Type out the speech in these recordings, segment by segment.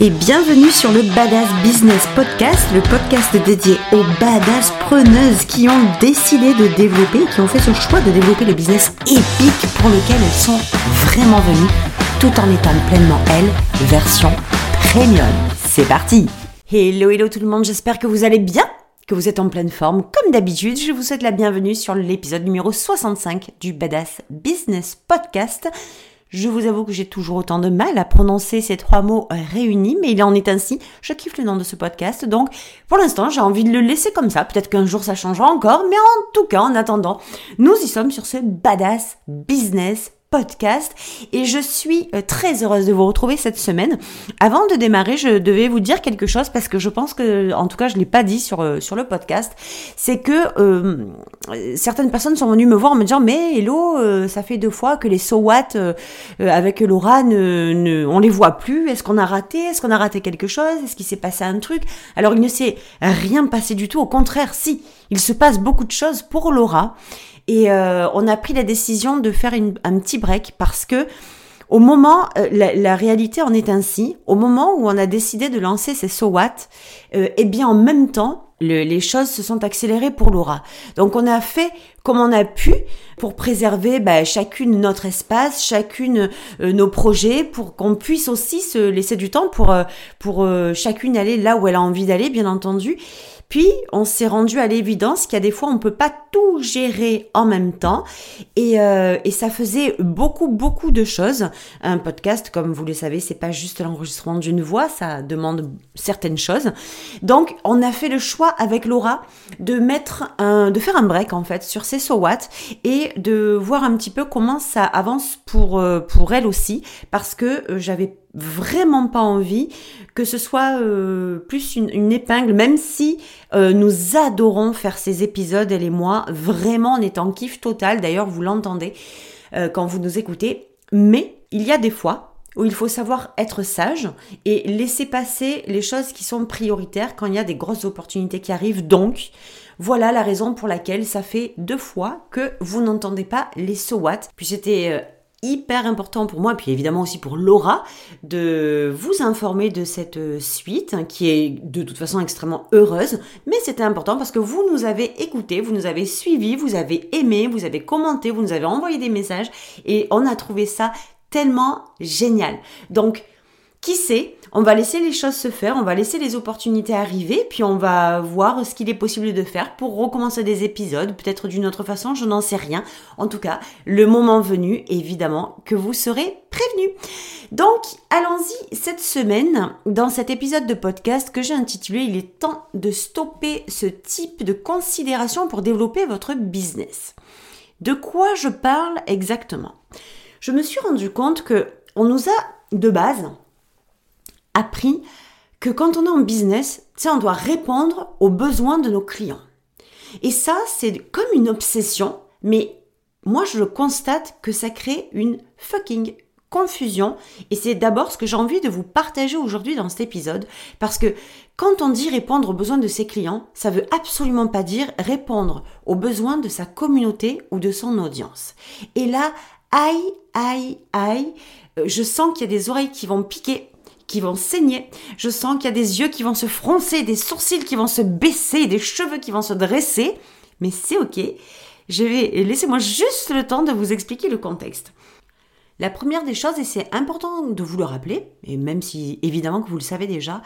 et bienvenue sur le Badass Business Podcast, le podcast dédié aux badass preneuses qui ont décidé de développer, qui ont fait ce choix de développer le business épique pour lequel elles sont vraiment venues, tout en étant pleinement elles, version premium. C'est parti Hello, hello tout le monde, j'espère que vous allez bien que vous êtes en pleine forme. Comme d'habitude, je vous souhaite la bienvenue sur l'épisode numéro 65 du Badass Business Podcast. Je vous avoue que j'ai toujours autant de mal à prononcer ces trois mots réunis, mais il en est ainsi. Je kiffe le nom de ce podcast, donc pour l'instant j'ai envie de le laisser comme ça. Peut-être qu'un jour ça changera encore, mais en tout cas, en attendant, nous y sommes sur ce badass business podcast et je suis euh, très heureuse de vous retrouver cette semaine. Avant de démarrer, je devais vous dire quelque chose parce que je pense que, en tout cas, je l'ai pas dit sur euh, sur le podcast, c'est que euh, certaines personnes sont venues me voir en me disant mais hello, ça fait deux fois que les so what avec Laura ne, ne, on les voit plus. Est-ce qu'on a raté? Est-ce qu'on a raté quelque chose? Est-ce qu'il s'est passé un truc? Alors il ne s'est rien passé du tout. Au contraire, si il se passe beaucoup de choses pour Laura. Et euh, on a pris la décision de faire un petit break parce que au moment, euh, la, réalité en est ainsi, au moment où on a décidé de lancer ces So What, euh, eh bien en même temps, les choses se sont accélérées pour Laura. Donc on a fait comme on a pu pour préserver bah, chacune notre espace, chacune nos projets, pour qu'on puisse aussi se laisser du temps pour, pour chacune aller là où elle a envie d'aller, bien entendu. Puis, on s'est rendu à l'évidence qu'il y a des fois, on peut pas tout gérer en même temps. Et, euh, et, ça faisait beaucoup, beaucoup de choses. Un podcast, comme vous le savez, c'est pas juste l'enregistrement d'une voix, ça demande certaines choses. Donc, on a fait le choix avec Laura de mettre un, de faire un break, en fait, sur ces so et de voir un petit peu comment ça avance pour, euh, pour elle aussi. Parce que euh, j'avais vraiment pas envie que ce soit euh, plus une, épingle, même si euh, nous adorons faire ces épisodes, elle et moi, vraiment on est en kiff total, d'ailleurs vous l'entendez euh, quand vous nous écoutez, mais il y a des fois où il faut savoir être sage et laisser passer les choses qui sont prioritaires quand il y a des grosses opportunités qui arrivent. Donc, voilà la raison pour laquelle ça fait deux fois que vous n'entendez pas les so what. Puis c'était hyper important pour moi, puis évidemment aussi pour Laura, de vous informer de cette suite hein, qui est de toute façon extrêmement heureuse, mais c'était important parce que vous nous avez écouté, vous nous avez suivis, vous avez aimé, vous avez commenté, vous nous avez envoyé des messages et on a trouvé ça tellement génial. Donc, qui sait, on va laisser les choses se faire, on va laisser les opportunités arriver, puis on va voir ce qu'il est possible de faire pour recommencer des épisodes, peut-être d'une autre façon, je n'en sais rien. En tout cas, le moment venu, évidemment, que vous serez prévenus. Donc, allons-y cette semaine dans cet épisode de podcast que j'ai intitulé Il est temps de stopper ce type de considération pour développer votre business. De quoi je parle exactement? Je me suis rendu compte que on nous a de base appris que quand on est en business, on doit répondre aux besoins de nos clients. Et ça, c'est comme une obsession, mais moi, je le constate que ça crée une fucking confusion. Et c'est d'abord ce que j'ai envie de vous partager aujourd'hui dans cet épisode. Parce que quand on dit répondre aux besoins de ses clients, ça veut absolument pas dire répondre aux besoins de sa communauté ou de son audience. Et là, aïe, aïe, aïe, euh, je sens qu'il y a des oreilles qui vont piquer qui vont saigner. Je sens qu'il y a des yeux qui vont se froncer, des sourcils qui vont se baisser, des cheveux qui vont se dresser. Mais c'est ok. Je vais laissez-moi juste le temps de vous expliquer le contexte. La première des choses, et c'est important de vous le rappeler, et même si évidemment que vous le savez déjà,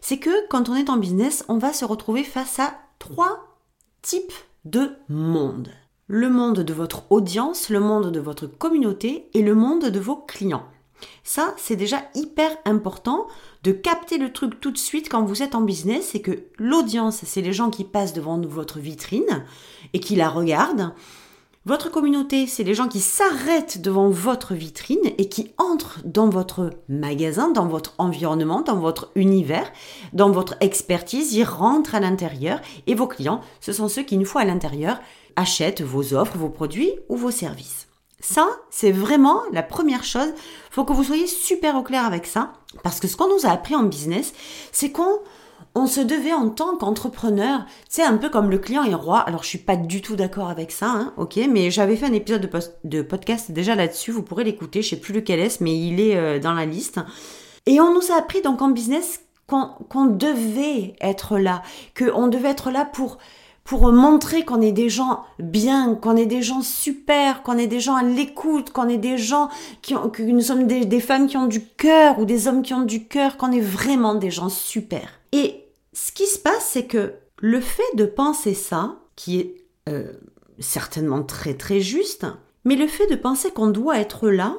c'est que quand on est en business, on va se retrouver face à trois types de monde. Le monde de votre audience, le monde de votre communauté et le monde de vos clients. Ça, c'est déjà hyper important de capter le truc tout de suite quand vous êtes en business, c'est que l'audience, c'est les gens qui passent devant votre vitrine et qui la regardent. Votre communauté, c'est les gens qui s'arrêtent devant votre vitrine et qui entrent dans votre magasin, dans votre environnement, dans votre univers, dans votre expertise, ils rentrent à l'intérieur et vos clients, ce sont ceux qui, une fois à l'intérieur, achètent vos offres, vos produits ou vos services. Ça, c'est vraiment la première chose. Faut que vous soyez super au clair avec ça. Parce que ce qu'on nous a appris en business, c'est qu'on on se devait en tant qu'entrepreneur, c'est un peu comme le client est roi. Alors je suis pas du tout d'accord avec ça, hein, ok, mais j'avais fait un épisode de, de podcast déjà là-dessus, vous pourrez l'écouter, je sais plus lequel est, mais il est euh, dans la liste. Et on nous a appris donc en business qu'on devait être là, qu'on devait être là pour pour montrer qu'on est des gens bien, qu'on est des gens super, qu'on est des gens à l'écoute, qu'on est des gens qui ont, que nous sommes des, femmes qui ont du cœur ou des hommes qui ont du cœur, qu'on est vraiment des gens super. Et ce qui se passe, c'est que le fait de penser ça, qui est euh, certainement très très juste, mais le fait de penser qu'on doit être là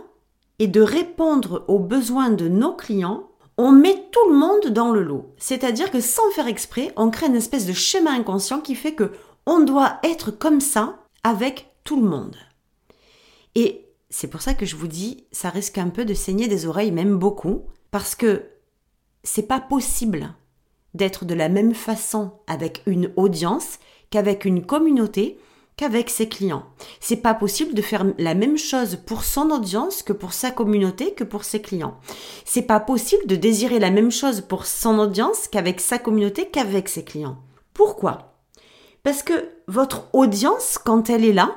et de répondre aux besoins de nos clients, on met tout le monde dans le lot. C'est-à-dire que sans faire exprès, on crée une espèce de schéma inconscient qui fait que on doit être comme ça avec tout le monde. Et c'est pour ça que je vous dis, ça risque un peu de saigner des oreilles, même beaucoup, parce que c'est pas possible d'être de la même façon avec une audience qu'avec une communauté qu'avec ses clients. C'est pas possible de faire la même chose pour son audience que pour sa communauté que pour ses clients. C'est pas possible de désirer la même chose pour son audience qu'avec sa communauté qu'avec ses clients. Pourquoi? Parce que votre audience, quand elle est là,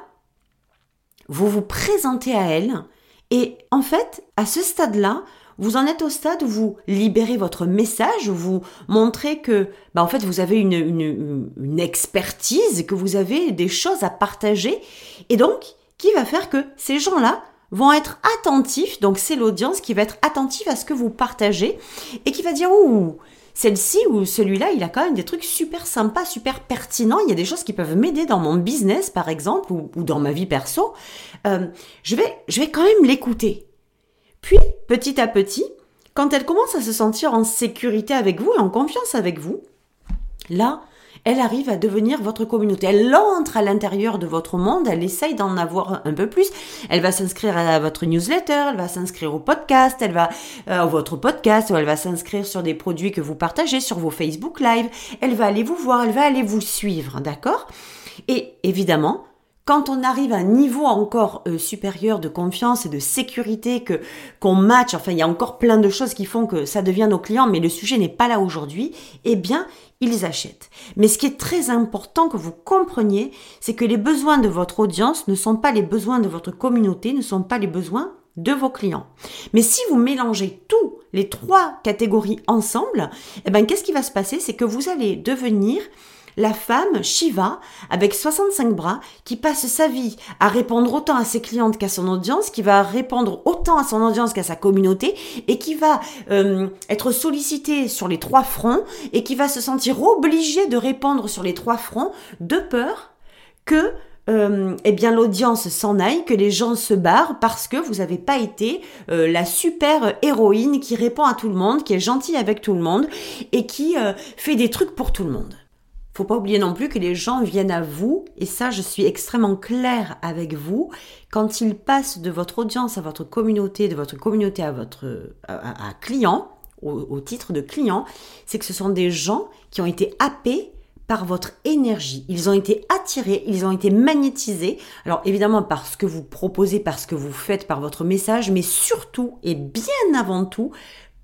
vous vous présentez à elle et en fait, à ce stade-là, vous en êtes au stade où vous libérez votre message, où vous montrez que, bah, en fait, vous avez une, une, une expertise, que vous avez des choses à partager, et donc, qui va faire que ces gens-là vont être attentifs, donc c'est l'audience qui va être attentive à ce que vous partagez, et qui va dire, ouh, celle-ci ou celui-là, il a quand même des trucs super sympas, super pertinents. Il y a des choses qui peuvent m'aider dans mon business, par exemple, ou, dans ma vie perso. Euh, je vais, je vais quand même l'écouter. Puis, petit à petit, quand elle commence à se sentir en sécurité avec vous et en confiance avec vous, là, elle arrive à devenir votre communauté. Elle entre à l'intérieur de votre monde, elle essaye d'en avoir un peu plus. Elle va s'inscrire à votre newsletter, elle va s'inscrire au podcast, elle va euh, à votre podcast, ou elle va s'inscrire sur des produits que vous partagez sur vos Facebook Live. Elle va aller vous voir, elle va aller vous suivre, d'accord? Et évidemment, quand on arrive à un niveau encore euh, supérieur de confiance et de sécurité, qu'on match, enfin il y a encore plein de choses qui font que ça devient nos clients, mais le sujet n'est pas là aujourd'hui, eh bien ils achètent. Mais ce qui est très important que vous compreniez, c'est que les besoins de votre audience ne sont pas les besoins de votre communauté, ne sont pas les besoins de vos clients. Mais si vous mélangez tous les trois catégories ensemble, eh ben qu'est-ce qui va se passer? C'est que vous allez devenir la femme Shiva, avec 65 bras, qui passe sa vie à répondre autant à ses clientes qu'à son audience, qui va répondre autant à son audience qu'à sa communauté, et qui va euh, être sollicitée sur les trois fronts, et qui va se sentir obligée de répondre sur les trois fronts, de peur que euh, eh bien l'audience s'en aille, que les gens se barrent parce que vous n'avez pas été euh, la super héroïne qui répond à tout le monde, qui est gentille avec tout le monde et qui fait des trucs pour tout le monde. Faut pas oublier non plus que les gens viennent à vous, et ça je suis extrêmement claire avec vous, quand ils passent de votre audience à votre communauté, de votre communauté à votre à, client, au, titre de client, c'est que ce sont des gens qui ont été happés par votre énergie. Ils ont été attirés, ils ont été magnétisés. Alors évidemment par ce que vous proposez, par ce que vous faites, par votre message, mais surtout et bien avant tout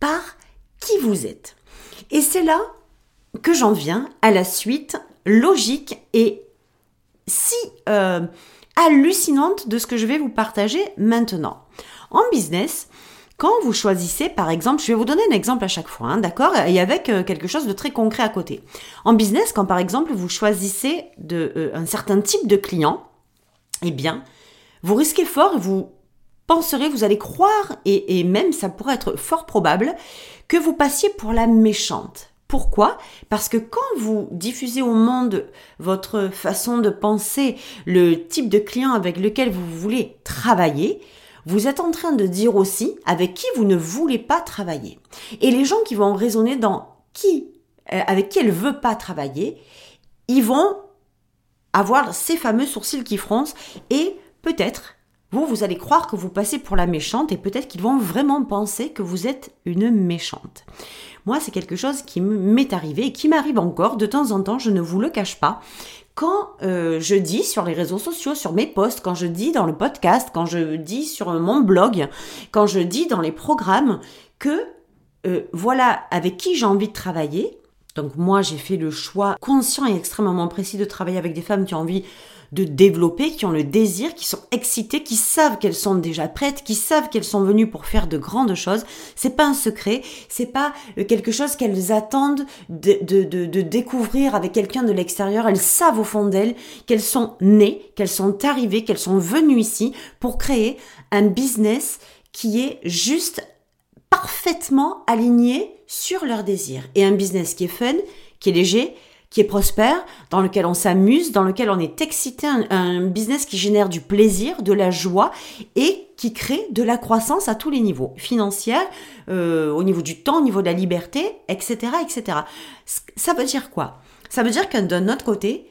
par qui vous êtes. Et c'est là que j'en viens à la suite logique et si euh, hallucinante de ce que je vais vous partager maintenant. En business, quand vous choisissez, par exemple, je vais vous donner un exemple à chaque fois, hein, d'accord Et avec euh, quelque chose de très concret à côté. En business, quand par exemple vous choisissez de, euh, un certain type de client, eh bien, vous risquez fort, vous penserez, vous allez croire, et, et même ça pourrait être fort probable, que vous passiez pour la méchante. Pourquoi? Parce que quand vous diffusez au monde votre façon de penser, le type de client avec lequel vous voulez travailler, vous êtes en train de dire aussi avec qui vous ne voulez pas travailler. Et les gens qui vont raisonner dans qui, euh, avec qui elle veut pas travailler, ils vont avoir ces fameux sourcils qui froncent et peut-être vous, vous allez croire que vous passez pour la méchante et peut-être qu'ils vont vraiment penser que vous êtes une méchante. Moi, c'est quelque chose qui m'est arrivé et qui m'arrive encore de temps en temps, je ne vous le cache pas. Quand euh, je dis sur les réseaux sociaux, sur mes posts, quand je dis dans le podcast, quand je dis sur mon blog, quand je dis dans les programmes que euh, voilà avec qui j'ai envie de travailler, Donc moi, j'ai fait le choix conscient et extrêmement précis de travailler avec des femmes qui ont envie de développer, qui ont le désir, qui sont excitées, qui savent qu'elles sont déjà prêtes, qui savent qu'elles sont venues pour faire de grandes choses. C'est pas un secret, c'est pas euh, quelque chose qu'elles attendent de, de, de, de découvrir avec quelqu'un de l'extérieur. Elles savent au fond d'elles qu'elles sont nées, qu'elles sont arrivées, qu'elles sont venues ici pour créer un business qui est juste parfaitement aligné sur leurs désirs. Et un business qui est fun, qui est léger, qui est prospère, dans lequel on s'amuse, dans lequel on est excité, un, business qui génère du plaisir, de la joie et qui crée de la croissance à tous les niveaux, financière, euh, au niveau du temps, au niveau de la liberté, etc., etc. Ça veut dire quoi? Ça veut dire que d'un autre côté,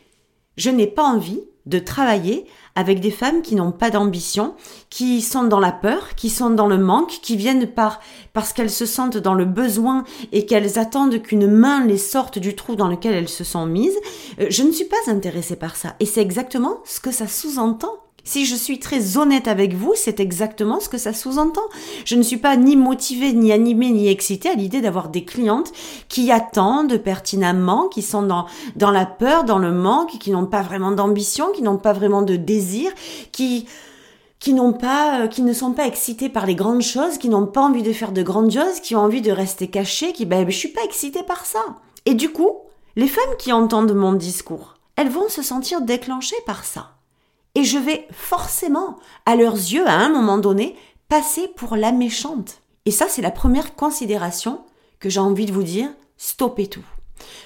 je n'ai pas envie de travailler avec des femmes qui n'ont pas d'ambition, qui sont dans la peur, qui sont dans le manque, qui viennent par parce qu'elles se sentent dans le besoin et qu'elles attendent qu'une main les sorte du trou dans lequel elles se sont mises. Euh, je ne suis pas intéressée par ça et c'est exactement ce que ça sous-entend si je suis très honnête avec vous, c'est exactement ce que ça sous-entend. Je ne suis pas ni motivée, ni animée, ni excitée à l'idée d'avoir des clientes qui attendent pertinemment, qui sont dans, dans la peur, dans le manque, qui n'ont pas vraiment d'ambition, qui n'ont pas vraiment de désir, qui, qui n'ont pas, euh, qui ne sont pas excités par les grandes choses, qui n'ont pas envie de faire de grandes choses, qui ont envie de rester cachées, qui, ben, je suis pas excitée par ça. Et du coup, les femmes qui entendent mon discours, elles vont se sentir déclenchées par ça. Et je vais forcément, à leurs yeux, à un moment donné, passer pour la méchante. Et ça, c'est la première considération que j'ai envie de vous dire, stoppez tout.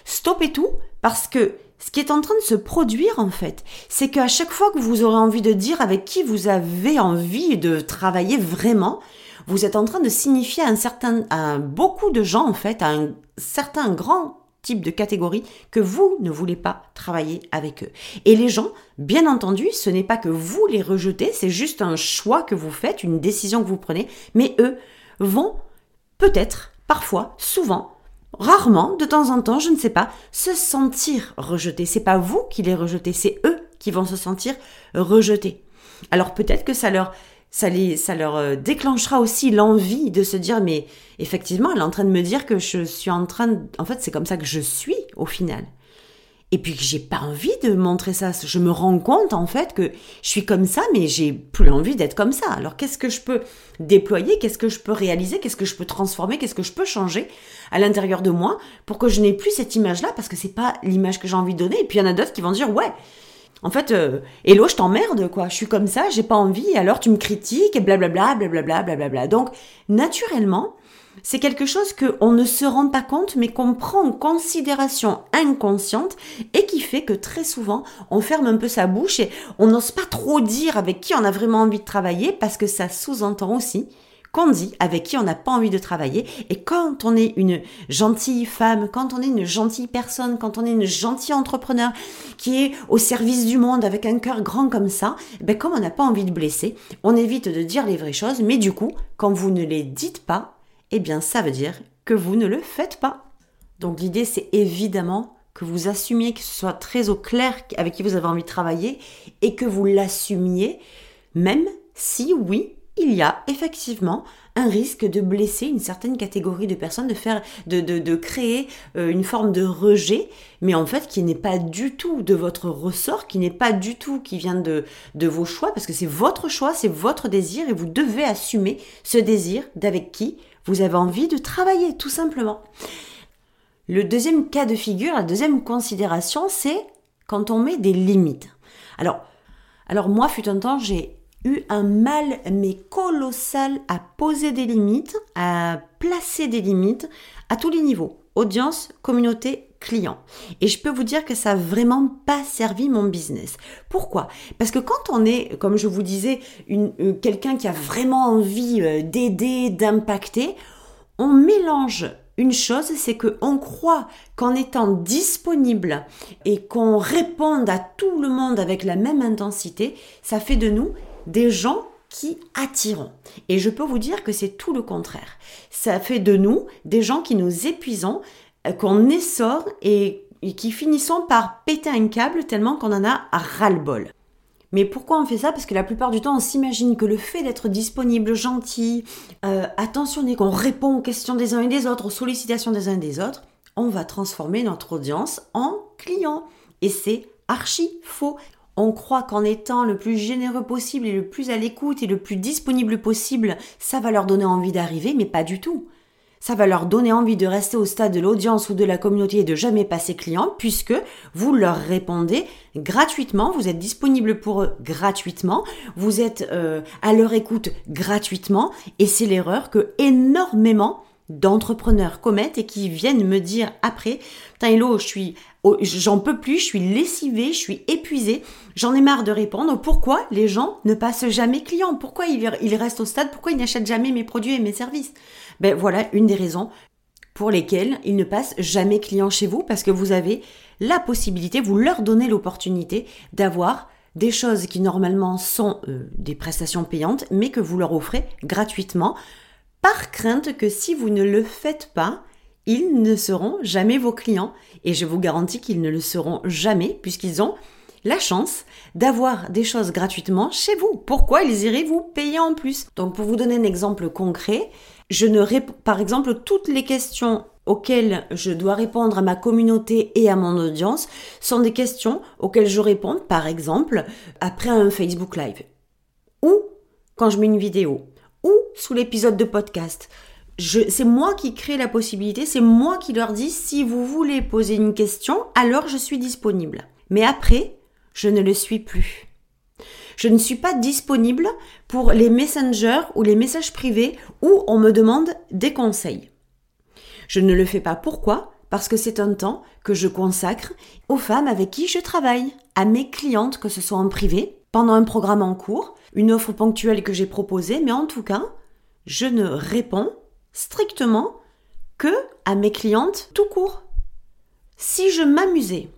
Stoppez tout parce que ce qui est en train de se produire en fait, c'est qu'à chaque fois que vous aurez envie de dire avec qui vous avez envie de travailler vraiment, vous êtes en train de signifier à un certain, à beaucoup de gens en fait, à un certain grand type de catégorie que vous ne voulez pas travailler avec eux. Et les gens, bien entendu, ce n'est pas que vous les rejetez, c'est juste un choix que vous faites, une décision que vous prenez, mais eux vont peut-être, parfois, souvent, rarement, de temps en temps, je ne sais pas, se sentir rejetés. C'est pas vous qui les rejetez, c'est eux qui vont se sentir rejetés. Alors peut-être que ça leur ça, les, ça leur euh, déclenchera aussi l'envie de se dire mais effectivement elle est en train de me dire que je suis en train de... en fait c'est comme ça que je suis au final. Et puis que j'ai pas envie de montrer ça. Je me rends compte en fait que je suis comme ça mais j'ai plus envie d'être comme ça. Alors qu'est-ce que je peux déployer? Qu'est-ce que je peux réaliser? Qu'est-ce que je peux transformer? Qu'est-ce que je peux changer à l'intérieur de moi pour que je n'ai plus cette image là parce que c'est pas l'image que j'ai envie de donner. Et puis il y en a d'autres qui vont dire ouais en fait, euh, hello, je t'emmerde, quoi. Je suis comme ça, j'ai pas envie, alors tu me critiques, et blablabla, blablabla, blablabla. Donc, naturellement, c'est quelque chose qu'on ne se rend pas compte, mais qu'on prend en considération inconsciente et qui fait que très souvent, on ferme un peu sa bouche et on n'ose pas trop dire avec qui on a vraiment envie de travailler parce que ça sous-entend aussi qu'on dit, avec qui on n'a pas envie de travailler. Et quand on est une gentille femme, quand on est une gentille personne, quand on est une gentille entrepreneur qui est au service du monde avec un cœur grand comme ça, ben comme on n'a pas envie de blesser, on évite de dire les vraies choses. Mais du coup, quand vous ne les dites pas, eh bien ça veut dire que vous ne le faites pas. Donc l'idée c'est évidemment que vous assumiez, que ce soit très au clair avec qui vous avez envie de travailler et que vous l'assumiez, même si oui, il y a effectivement un risque de blesser une certaine catégorie de personnes, de créer euh, une forme de rejet, mais en fait qui n'est pas du tout de votre ressort, qui n'est pas du tout qui vient de, de vos choix, parce que c'est votre choix, c'est votre désir, et vous devez assumer ce désir d'avec qui vous avez envie de travailler, tout simplement. Le deuxième cas de figure, la deuxième considération, c'est quand on met des limites. Alors, alors moi, fut un temps, j'ai eu un mal mais colossal à poser des limites, à placer des limites à tous les niveaux, audience, communauté, client. Et je peux vous dire que ça n'a vraiment pas servi mon business. Pourquoi? Parce que quand on est, comme je vous disais, euh, quelqu'un qui a vraiment envie euh, d'aider, d'impacter, on mélange une chose, c'est qu'on croit qu'en étant disponible et qu'on réponde à tout le monde avec la même intensité, ça fait de nous des gens qui attirons. Et je peux vous dire que c'est tout le contraire. Ça fait de nous des gens qui nous épuisons, euh, qu'on essore et, qui finissons par péter un câble tellement qu'on en a ras-le-bol. Mais pourquoi on fait ça? Parce que la plupart du temps, on s'imagine que le fait d'être disponible, gentil, euh, attentionné, qu'on répond aux questions des uns et des autres, aux sollicitations des uns et des autres, on va transformer notre audience en client. Et c'est archi faux. On croit qu'en étant le plus généreux possible et le plus à l'écoute et le plus disponible possible, ça va leur donner envie d'arriver, mais pas du tout. Ça va leur donner envie de rester au stade de l'audience ou de la communauté et de jamais passer client puisque vous leur répondez gratuitement, vous êtes disponible pour eux gratuitement, vous êtes euh, à leur écoute gratuitement et c'est l'erreur que énormément d'entrepreneurs commettent et qui viennent me dire après, putain hello, je suis, j'en peux plus, je suis lessivée, je suis épuisée, j'en ai marre de répondre. Pourquoi les gens ne passent jamais clients? Pourquoi ils, restent au stade? Pourquoi ils n'achètent jamais mes produits et mes services Ben voilà une des raisons pour lesquelles ils ne passent jamais clients chez vous parce que vous avez la possibilité, vous leur donnez l'opportunité d'avoir des choses qui normalement sont euh, des prestations payantes, mais que vous leur offrez gratuitement par crainte que si vous ne le faites pas, ils ne seront jamais vos clients. Et je vous garantis qu'ils ne le seront jamais puisqu'ils ont la chance d'avoir des choses gratuitement chez vous. Pourquoi ils iraient vous payer en plus? Donc pour vous donner un exemple concret, je ne réponds par exemple toutes les questions auxquelles je dois répondre à ma communauté et à mon audience sont des questions auxquelles je réponds par exemple après un Facebook Live ou quand je mets une vidéo ou sous l'épisode de podcast. C'est moi qui crée la possibilité, c'est moi qui leur dis si vous voulez poser une question, alors je suis disponible. Mais après, je ne le suis plus. Je ne suis pas disponible pour les messengers ou les messages privés où on me demande des conseils. Je ne le fais pas pourquoi? Parce que c'est un temps que je consacre aux femmes avec qui je travaille, à mes clientes, que ce soit en privé, pendant un programme en cours, une offre ponctuelle que j'ai proposée, mais en tout cas, je ne réponds strictement que à mes clientes tout court. Si je m'amusais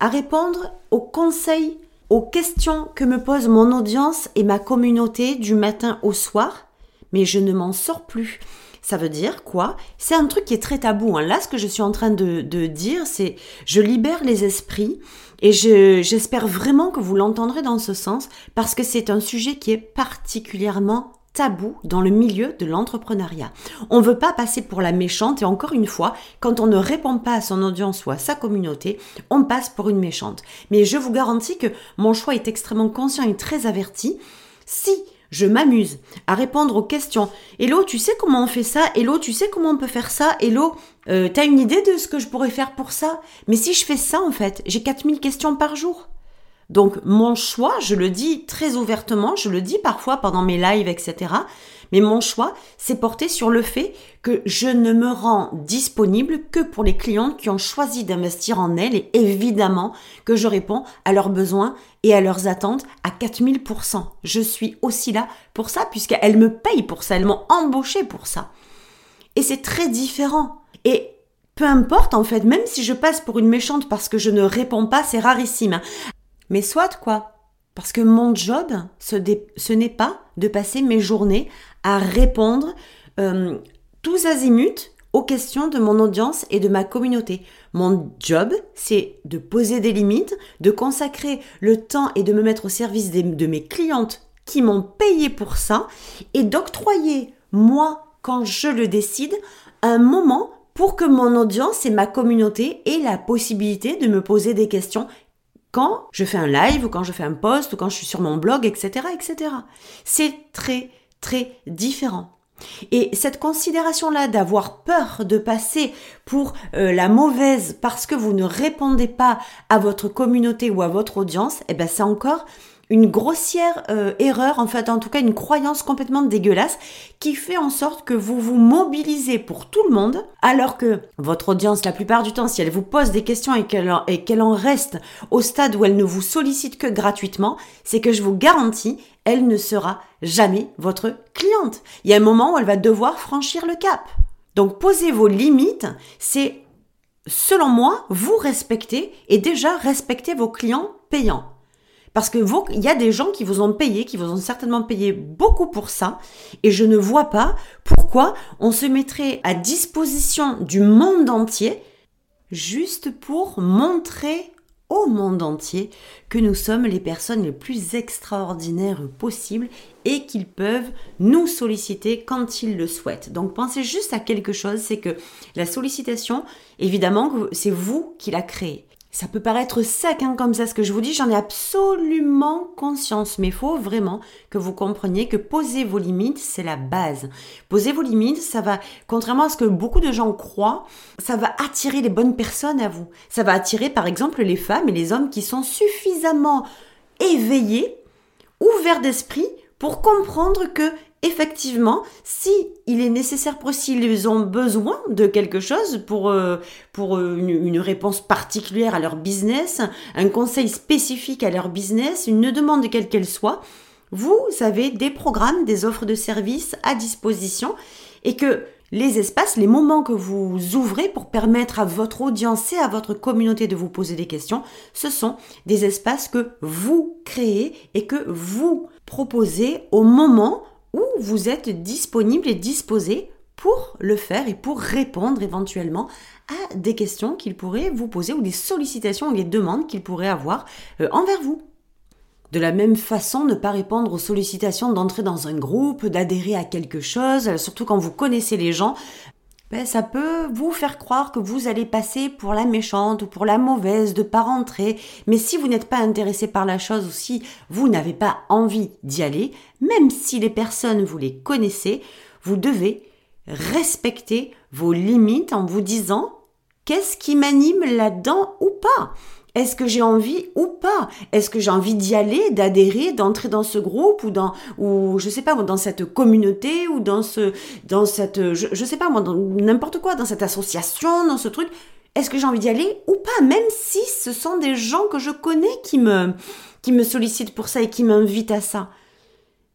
à répondre aux conseils, aux questions que me pose mon audience et ma communauté du matin au soir, mais je ne m'en sors plus. Ça veut dire quoi? C'est un truc qui est très tabou. Hein. Là, ce que je suis en train de, de dire, c'est je libère les esprits et j'espère vraiment que vous l'entendrez dans ce sens parce que c'est un sujet qui est particulièrement tabou dans le milieu de l'entrepreneuriat. On ne veut pas passer pour la méchante et encore une fois, quand on ne répond pas à son audience ou à sa communauté, on passe pour une méchante. Mais je vous garantis que mon choix est extrêmement conscient et très averti. Si je m'amuse à répondre aux questions. Hello, tu sais comment on fait ça? Hello, tu sais comment on peut faire ça? Hello, euh, t'as une idée de ce que je pourrais faire pour ça? Mais si je fais ça, en fait, j'ai 4000 questions par jour. Donc mon choix, je le dis très ouvertement, je le dis parfois pendant mes lives, etc. Mais mon choix, c'est porté sur le fait que je ne me rends disponible que pour les clientes qui ont choisi d'investir en elles et évidemment que je réponds à leurs besoins et à leurs attentes à 4000%. Je suis aussi là pour ça puisqu'elles me payent pour ça, elles m'ont embauché pour ça. Et c'est très différent. Et peu importe en fait, même si je passe pour une méchante parce que je ne réponds pas, c'est rarissime. Mais soit quoi. Parce que mon job, ce, n'est pas de passer mes journées à répondre euh, tous azimuts aux questions de mon audience et de ma communauté. Mon job, c'est de poser des limites, de consacrer le temps et de me mettre au service de mes clientes qui m'ont payé pour ça et d'octroyer, moi, quand je le décide, un moment pour que mon audience et ma communauté aient la possibilité de me poser des questions quand je fais un live ou quand je fais un post ou quand je suis sur mon blog, etc., etc. C'est très, très différent. Et cette considération-là d'avoir peur de passer pour euh, la mauvaise parce que vous ne répondez pas à votre communauté ou à votre audience, eh ben c'est encore une grossière euh, erreur, en fait, en tout cas une croyance complètement dégueulasse qui fait en sorte que vous vous mobilisez pour tout le monde, alors que votre audience, la plupart du temps, si elle vous pose des questions et qu'elle en, en reste au stade où elle ne vous sollicite que gratuitement, c'est que je vous garantis, elle ne sera jamais votre cliente. Il y a un moment où elle va devoir franchir le cap. Donc posez vos limites, c'est selon moi, vous respecter et déjà respecter vos clients payants. Parce que il y a des gens qui vous ont payé, qui vous ont certainement payé beaucoup pour ça, et je ne vois pas pourquoi on se mettrait à disposition du monde entier juste pour montrer au monde entier que nous sommes les personnes les plus extraordinaires possibles et qu'ils peuvent nous solliciter quand ils le souhaitent. Donc pensez juste à quelque chose, c'est que la sollicitation, évidemment, c'est vous qui la créez. Ça peut paraître sec hein, comme ça ce que je vous dis, j'en ai absolument conscience, mais il faut vraiment que vous compreniez que poser vos limites, c'est la base. Poser vos limites, ça va, contrairement à ce que beaucoup de gens croient, ça va attirer les bonnes personnes à vous. Ça va attirer par exemple les femmes et les hommes qui sont suffisamment éveillés, ouverts d'esprit pour comprendre que effectivement, si il est nécessaire pour s'ils ont besoin de quelque chose pour euh, pour euh, une, une, réponse particulière à leur business, un conseil spécifique à leur business, une demande quelle qu'elle soit, vous avez des programmes, des offres de services à disposition et que les espaces, les moments que vous ouvrez pour permettre à votre audience et à votre communauté de vous poser des questions, ce sont des espaces que vous créez et que vous proposez au moment où vous êtes disponible et disposé pour le faire et pour répondre éventuellement à des questions qu'il pourrait vous poser ou des sollicitations ou des demandes qu'il pourrait avoir euh, envers vous. De la même façon, ne pas répondre aux sollicitations d'entrer dans un groupe, d'adhérer à quelque chose, surtout quand vous connaissez les gens, ben, ça peut vous faire croire que vous allez passer pour la méchante ou pour la mauvaise de pas rentrer. Mais si vous n'êtes pas intéressé par la chose ou si vous n'avez pas envie d'y aller, même si les personnes vous les connaissez, vous devez respecter vos limites en vous disant qu'est-ce qui m'anime là-dedans ou pas. Est-ce que j'ai envie ou pas? Est-ce que j'ai envie d'y aller, d'adhérer, d'entrer dans ce groupe ou dans ou je sais pas dans cette communauté ou dans ce dans cette je, sais pas moi dans n'importe quoi dans cette association, dans ce truc. Est-ce que j'ai envie d'y aller ou pas? Même si ce sont des gens que je connais qui me qui me sollicitent pour ça et qui m'invitent à ça.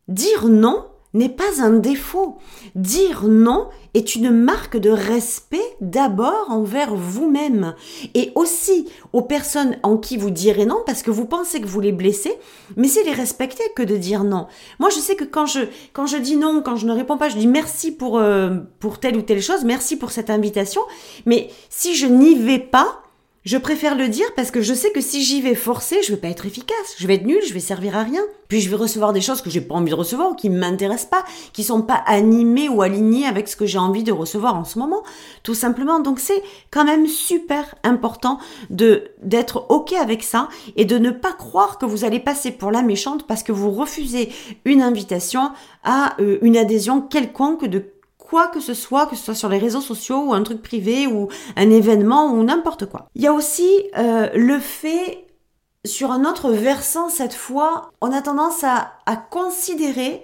Dire non n'est pas un défaut. Dire non est une marque de respect d'abord envers vous-même et aussi aux personnes en qui vous direz non parce que vous pensez que vous les blessez, mais c'est les respecter que de dire non. Moi, je sais que quand je quand je dis non, quand je ne réponds pas, je dis merci pour euh, pour telle ou telle chose, merci pour cette invitation, mais si je n'y vais pas, je préfère le dire parce que je sais que si j'y vais forcer, je vais pas être efficace. Je vais être nul, je vais servir à rien. Puis je vais recevoir des choses que j'ai pas envie de recevoir ou qui m'intéressent pas, qui sont pas animées ou alignées avec ce que j'ai envie de recevoir en ce moment. Tout simplement. Donc c'est quand même super important de, d'être ok avec ça et de ne pas croire que vous allez passer pour la méchante parce que vous refusez une invitation à euh, une adhésion quelconque de que ce soit, que ce soit sur les réseaux sociaux ou un truc privé ou un événement ou n'importe quoi. Il y a aussi euh, le fait, sur un autre versant cette fois, on a tendance à, à considérer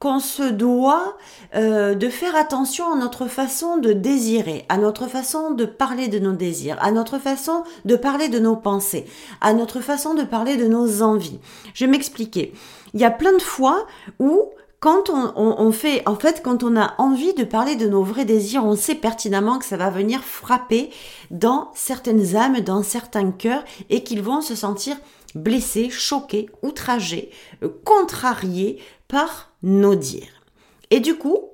qu'on se doit euh, de faire attention à notre façon de désirer, à notre façon de parler de nos désirs, à notre façon de parler de nos pensées, à notre façon de parler de nos envies. Je vais m'expliquer. Il y a plein de fois où quand on, fait, en fait, quand on a envie de parler de nos vrais désirs, on sait pertinemment que ça va venir frapper dans certaines âmes, dans certains cœurs, et qu'ils vont se sentir blessés, choqués, outragés, euh, contrariés par nos dires. Et du coup,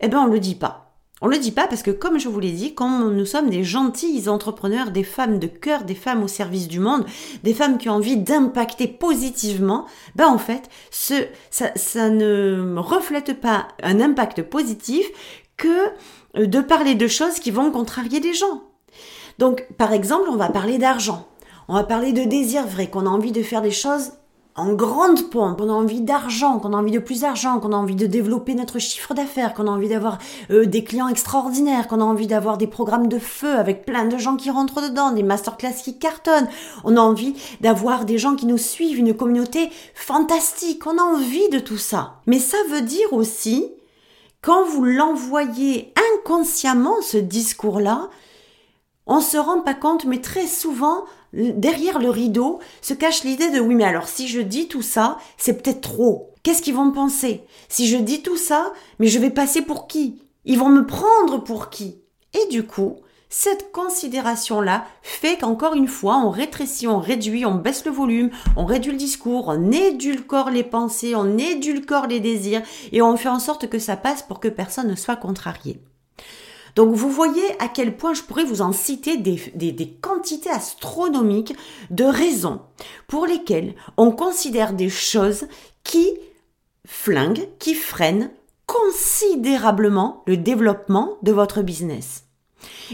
eh ben, on le dit pas. On le dit pas parce que, comme je vous l'ai dit, quand nous sommes des gentils entrepreneurs, des femmes de cœur, des femmes au service du monde, des femmes qui ont envie d'impacter positivement, ben en fait, ça, ça ne reflète pas un impact positif que de parler de choses qui vont contrarier les gens. Donc, par exemple, on va parler d'argent. On va parler de désir vrai, qu'on a envie de faire des choses en grande pompe, qu'on a envie d'argent, qu'on a envie de plus d'argent, qu'on a envie de développer notre chiffre d'affaires, qu'on a envie d'avoir euh, des clients extraordinaires, qu'on a envie d'avoir des programmes de feu avec plein de gens qui rentrent dedans, des masterclass qui cartonnent, on a envie d'avoir des gens qui nous suivent, une communauté fantastique, on a envie de tout ça. Mais ça veut dire aussi, quand vous l'envoyez inconsciemment, ce discours-là, on se rend pas compte, mais très souvent, derrière le rideau se cache l'idée de oui, mais alors si je dis tout ça, c'est peut-être trop. Qu'est-ce qu'ils vont penser? Si je dis tout ça, mais je vais passer pour qui? Ils vont me prendre pour qui? Et du coup, cette considération-là fait qu'encore une fois, on rétrécit, on réduit, on baisse le volume, on réduit le discours, on édulcore les pensées, on édulcore les désirs et on fait en sorte que ça passe pour que personne ne soit contrarié. Donc vous voyez à quel point je pourrais vous en citer des, quantités astronomiques de raisons pour lesquelles on considère des choses qui flinguent, qui freinent considérablement le développement de votre business.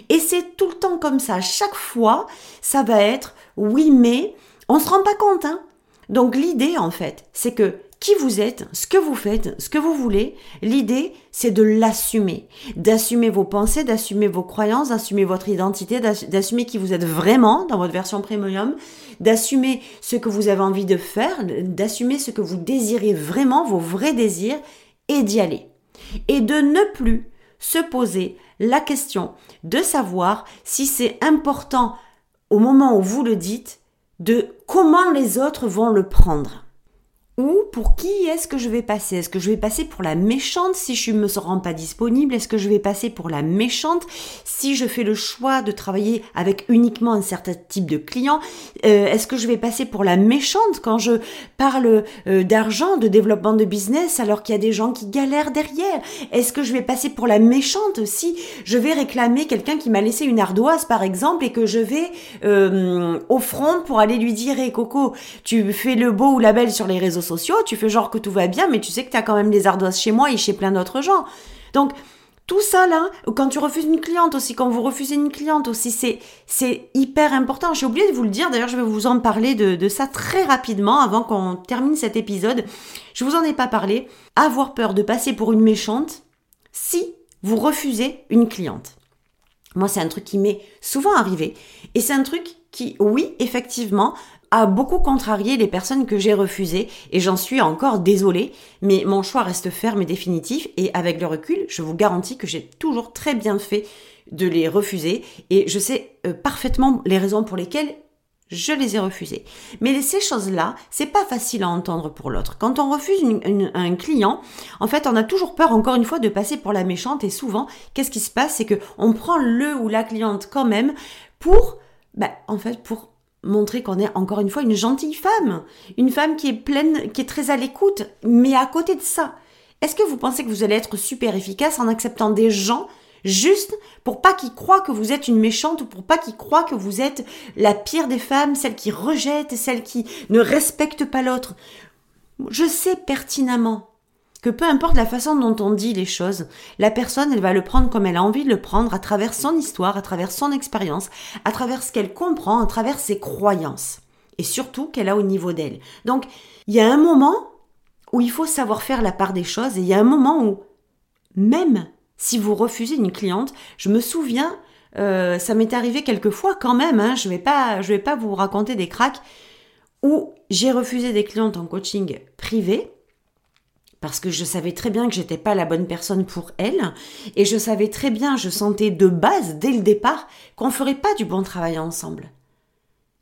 Et c'est tout le temps comme ça. Chaque fois, ça va être oui, mais on se rend pas compte. Hein Donc l'idée, en fait, c'est que qui vous êtes, ce que vous faites, ce que vous voulez, l'idée, c'est de l'assumer. D'assumer vos pensées, d'assumer vos croyances, d'assumer votre identité, d'assumer qui vous êtes vraiment dans votre version premium, d'assumer ce que vous avez envie de faire, d'assumer ce que vous désirez vraiment, vos vrais désirs, et d'y aller. Et de ne plus se poser la question de savoir si c'est important au moment où vous le dites, de comment les autres vont le prendre. Ou pour qui est-ce que je vais passer? Est-ce que je vais passer pour la méchante si je ne me rends pas disponible? Est-ce que je vais passer pour la méchante si je fais le choix de travailler avec uniquement un certain type de client? Euh, Est-ce que je vais passer pour la méchante quand je parle euh, d'argent, de développement de business alors qu'il y a des gens qui galèrent derrière? Est-ce que je vais passer pour la méchante si je vais réclamer quelqu'un qui m'a laissé une ardoise par exemple et que je vais euh, au front pour aller lui dire hey, Coco, tu fais le beau ou la belle sur les réseaux sociaux, tu fais genre que tout va bien, mais tu sais que tu as quand même des ardoises chez moi et chez plein d'autres gens. Donc, tout ça là, quand tu refuses une cliente aussi, quand vous refusez une cliente aussi, c'est, c'est hyper important. J'ai oublié de vous le dire, d'ailleurs je vais vous en parler de, de ça très rapidement avant qu'on termine cet épisode. Je vous en ai pas parlé. Avoir peur de passer pour une méchante si vous refusez une cliente. Moi, c'est un truc qui m'est souvent arrivé. Et c'est un truc qui, oui, effectivement, a beaucoup contrarié les personnes que j'ai refusées et j'en suis encore désolée, mais mon choix reste ferme et définitif et avec le recul, je vous garantis que j'ai toujours très bien fait de les refuser et je sais euh, parfaitement les raisons pour lesquelles je les ai refusées. Mais ces choses-là, c'est pas facile à entendre pour l'autre. Quand on refuse un client, en fait, on a toujours peur, encore une fois, de passer pour la méchante. Et souvent, qu'est-ce qui se passe, c'est que on prend le ou la cliente quand même pour, ben, en fait, pour montrer qu'on est encore une fois une gentille femme, une femme qui est pleine, qui est très à l'écoute. Mais à côté de ça, est-ce que vous pensez que vous allez être super efficace en acceptant des gens juste pour pas qu'ils croient que vous êtes une méchante ou pour pas qu'ils croient que vous êtes la pire des femmes, celle qui rejette, celle qui ne respecte pas l'autre? Je sais pertinemment que peu importe la façon dont on dit les choses, la personne, elle va le prendre comme elle a envie de le prendre à travers son histoire, à travers son expérience, à travers ce qu'elle comprend, à travers ses croyances. Et surtout qu'elle a au niveau d'elle. Donc, il y a un moment où il faut savoir faire la part des choses et il y a un moment où, même si vous refusez une cliente, je me souviens, euh, ça m'est arrivé quelques fois quand même, hein, je vais pas, je vais pas vous raconter des cracks, où j'ai refusé des clientes en coaching privé parce que je savais très bien que j'étais pas la bonne personne pour elle et je savais très bien, je sentais de base dès le départ qu'on ferait pas du bon travail ensemble.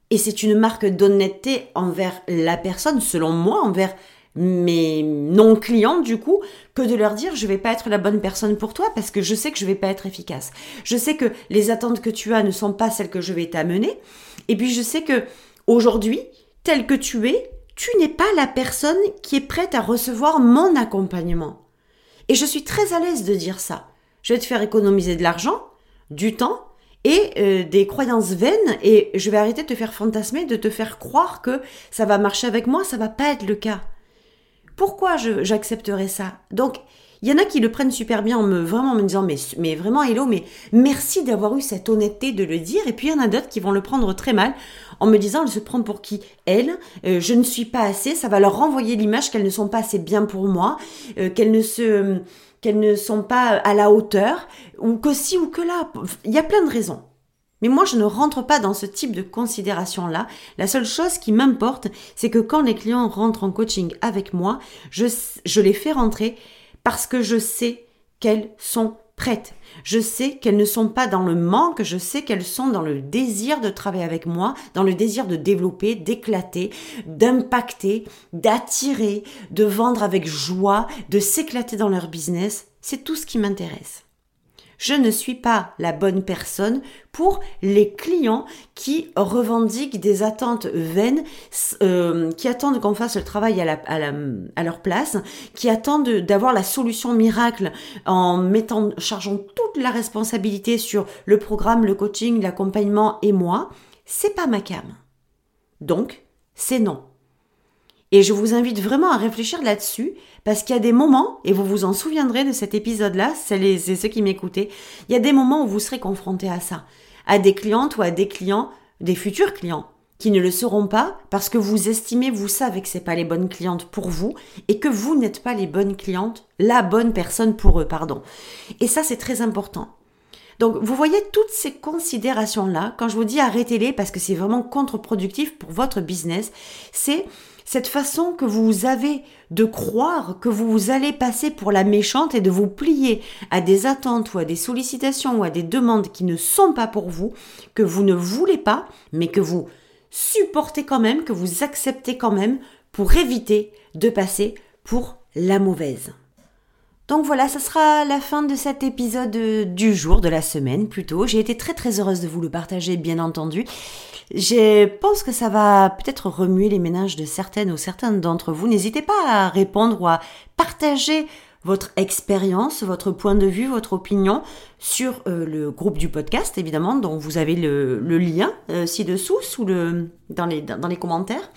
Et c'est une marque d'honnêteté envers la personne, selon moi, envers mes non clientes du coup, que de leur dire je vais pas être la bonne personne pour toi parce que je sais que je vais pas être efficace. Je sais que les attentes que tu as ne sont pas celles que je vais t'amener et puis je sais que aujourd'hui, tel que tu es, tu n'es pas la personne qui est prête à recevoir mon accompagnement. Et je suis très à l'aise de dire ça. Je vais te faire économiser de l'argent, du temps et euh, des croyances vaines et je vais arrêter de te faire fantasmer, de te faire croire que ça va marcher avec moi, ça va pas être le cas. Pourquoi j'accepterais ça? Donc, il y en a qui le prennent super bien en me vraiment me disant mais, mais vraiment hello, mais merci d'avoir eu cette honnêteté de le dire. Et puis il y en a d'autres qui vont le prendre très mal en me disant elle se prend pour qui elle, euh, je ne suis pas assez, ça va leur renvoyer l'image qu'elles ne sont pas assez bien pour moi, euh, qu'elles ne se qu'elles ne sont pas à la hauteur, ou que si ou que là. Il y a plein de raisons. Mais moi, je ne rentre pas dans ce type de considération-là. La seule chose qui m'importe, c'est que quand les clients rentrent en coaching avec moi, je, je les fais rentrer parce que je sais qu'elles sont prêtes. Je sais qu'elles ne sont pas dans le manque, je sais qu'elles sont dans le désir de travailler avec moi, dans le désir de développer, d'éclater, d'impacter, d'attirer, de vendre avec joie, de s'éclater dans leur business. C'est tout ce qui m'intéresse. Je ne suis pas la bonne personne pour les clients qui revendiquent des attentes vaines, euh, qui attendent qu'on fasse le travail à, à, leur place, qui attendent d'avoir la solution miracle en mettant, chargeant toute la responsabilité sur le programme, le coaching, l'accompagnement et moi. C'est pas ma cam. Donc, c'est non. Et je vous invite vraiment à réfléchir là-dessus, parce qu'il y a des moments, et vous vous en souviendrez de cet épisode-là, c'est ceux qui m'écoutaient, il y a des moments où vous serez confronté à ça, à des clientes ou à des clients, des futurs clients, qui ne le seront pas parce que vous estimez, vous savez que c'est pas les bonnes clientes pour vous et que vous n'êtes pas les bonnes clientes, la bonne personne pour eux, pardon. Et ça, c'est très important. Donc, vous voyez toutes ces considérations-là, quand je vous dis arrêtez-les parce que c'est vraiment contre-productif pour votre business, c'est cette façon que vous avez de croire que vous allez passer pour la méchante et de vous plier à des attentes ou à des sollicitations ou à des demandes qui ne sont pas pour vous, que vous ne voulez pas, mais que vous supportez quand même, que vous acceptez quand même pour éviter de passer pour la mauvaise. Donc voilà, ça sera la fin de cet épisode euh, du jour, de la semaine plutôt. J'ai été très très heureuse de vous le partager, bien entendu. Je pense que ça va peut-être remuer les ménages de certaines ou certains d'entre vous. N'hésitez pas à répondre ou à partager votre expérience, votre point de vue, votre opinion sur euh, le groupe du podcast, évidemment, dont vous avez le, lien euh, ci-dessous, sous le, dans, les, dans les commentaires.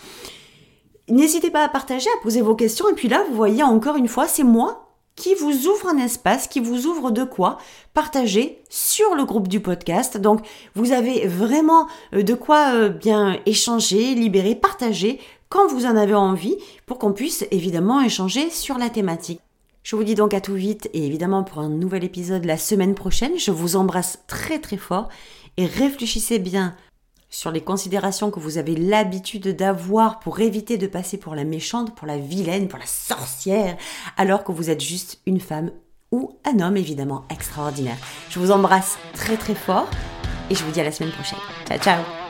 N'hésitez pas à partager, à poser vos questions. Et puis là, vous voyez encore une fois, c'est moi qui vous ouvre un espace, qui vous ouvre de quoi partager sur le groupe du podcast. Donc vous avez vraiment euh, de quoi euh, bien échanger, libérer, partager quand vous en avez envie pour qu'on puisse évidemment échanger sur la thématique. Je vous dis donc à tout vite et évidemment pour un nouvel épisode la semaine prochaine. Je vous embrasse très très fort et réfléchissez bien sur les considérations que vous avez l'habitude d'avoir pour éviter de passer pour la méchante, pour la vilaine, pour la sorcière, alors que vous êtes juste une femme ou un homme évidemment extraordinaire. Je vous embrasse très très fort et je vous dis à la semaine prochaine. Ciao ciao